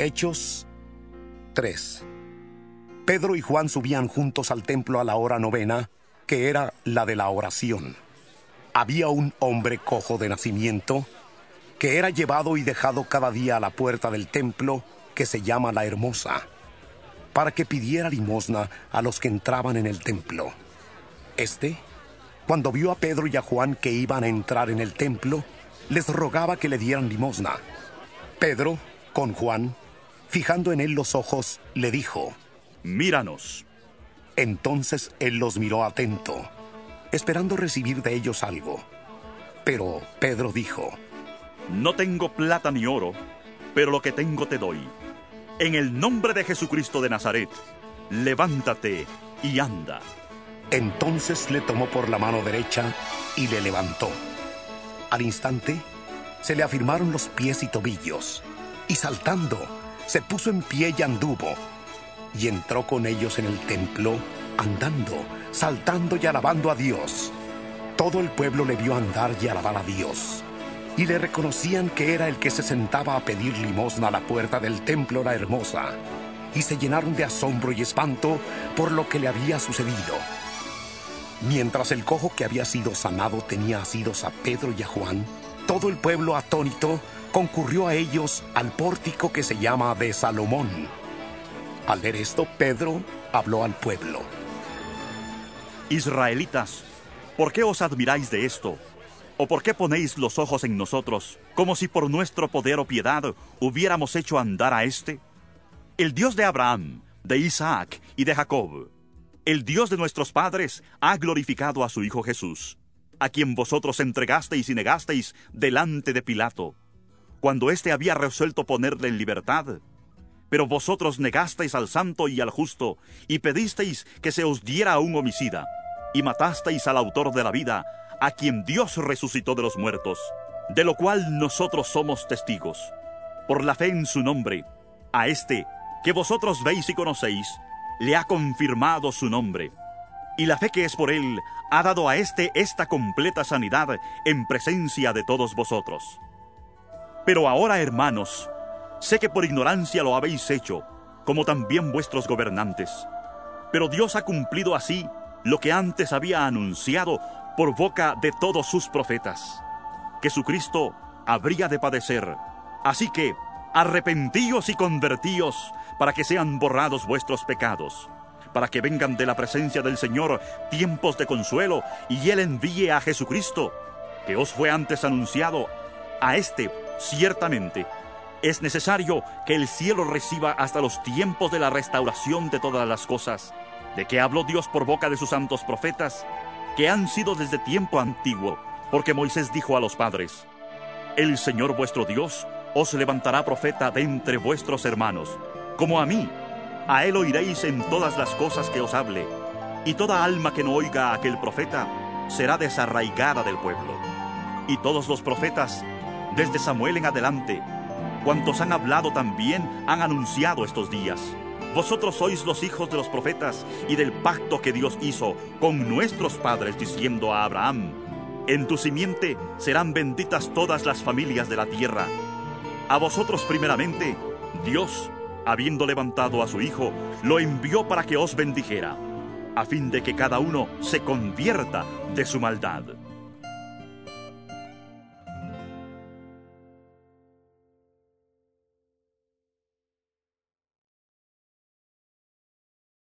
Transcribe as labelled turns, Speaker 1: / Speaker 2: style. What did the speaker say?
Speaker 1: Hechos 3. Pedro y Juan subían juntos al templo a la hora novena, que era la de la oración. Había un hombre cojo de nacimiento, que era llevado y dejado cada día a la puerta del templo, que se llama la Hermosa, para que pidiera limosna a los que entraban en el templo. Este, cuando vio a Pedro y a Juan que iban a entrar en el templo, les rogaba que le dieran limosna. Pedro, con Juan, Fijando en él los ojos, le dijo,
Speaker 2: Míranos.
Speaker 1: Entonces él los miró atento, esperando recibir de ellos algo. Pero Pedro dijo,
Speaker 2: No tengo plata ni oro, pero lo que tengo te doy. En el nombre de Jesucristo de Nazaret, levántate y anda.
Speaker 1: Entonces le tomó por la mano derecha y le levantó. Al instante, se le afirmaron los pies y tobillos, y saltando, se puso en pie y anduvo, y entró con ellos en el templo, andando, saltando y alabando a Dios. Todo el pueblo le vio andar y alabar a Dios, y le reconocían que era el que se sentaba a pedir limosna a la puerta del templo la hermosa, y se llenaron de asombro y espanto por lo que le había sucedido. Mientras el cojo que había sido sanado tenía asidos a Pedro y a Juan, todo el pueblo atónito concurrió a ellos al pórtico que se llama de Salomón. Al ver esto, Pedro habló al pueblo.
Speaker 2: Israelitas, ¿por qué os admiráis de esto? ¿O por qué ponéis los ojos en nosotros, como si por nuestro poder o piedad hubiéramos hecho andar a éste? El Dios de Abraham, de Isaac y de Jacob, el Dios de nuestros padres, ha glorificado a su Hijo Jesús, a quien vosotros entregasteis y negasteis delante de Pilato cuando éste había resuelto ponerle en libertad. Pero vosotros negasteis al santo y al justo, y pedisteis que se os diera a un homicida, y matasteis al autor de la vida, a quien Dios resucitó de los muertos, de lo cual nosotros somos testigos. Por la fe en su nombre, a este, que vosotros veis y conocéis, le ha confirmado su nombre. Y la fe que es por él ha dado a éste esta completa sanidad en presencia de todos vosotros. Pero ahora, hermanos, sé que por ignorancia lo habéis hecho, como también vuestros gobernantes. Pero Dios ha cumplido así lo que antes había anunciado por boca de todos sus profetas, que habría de padecer. Así que, arrepentíos y convertíos para que sean borrados vuestros pecados, para que vengan de la presencia del Señor tiempos de consuelo y Él envíe a Jesucristo, que os fue antes anunciado, a este Ciertamente, es necesario que el cielo reciba hasta los tiempos de la restauración de todas las cosas, de que habló Dios por boca de sus santos profetas, que han sido desde tiempo antiguo, porque Moisés dijo a los padres, El Señor vuestro Dios os levantará profeta de entre vuestros hermanos, como a mí, a él oiréis en todas las cosas que os hable, y toda alma que no oiga a aquel profeta será desarraigada del pueblo. Y todos los profetas desde Samuel en adelante, cuantos han hablado también han anunciado estos días. Vosotros sois los hijos de los profetas y del pacto que Dios hizo con nuestros padres diciendo a Abraham, en tu simiente serán benditas todas las familias de la tierra. A vosotros primeramente, Dios, habiendo levantado a su Hijo, lo envió para que os bendijera, a fin de que cada uno se convierta de su maldad.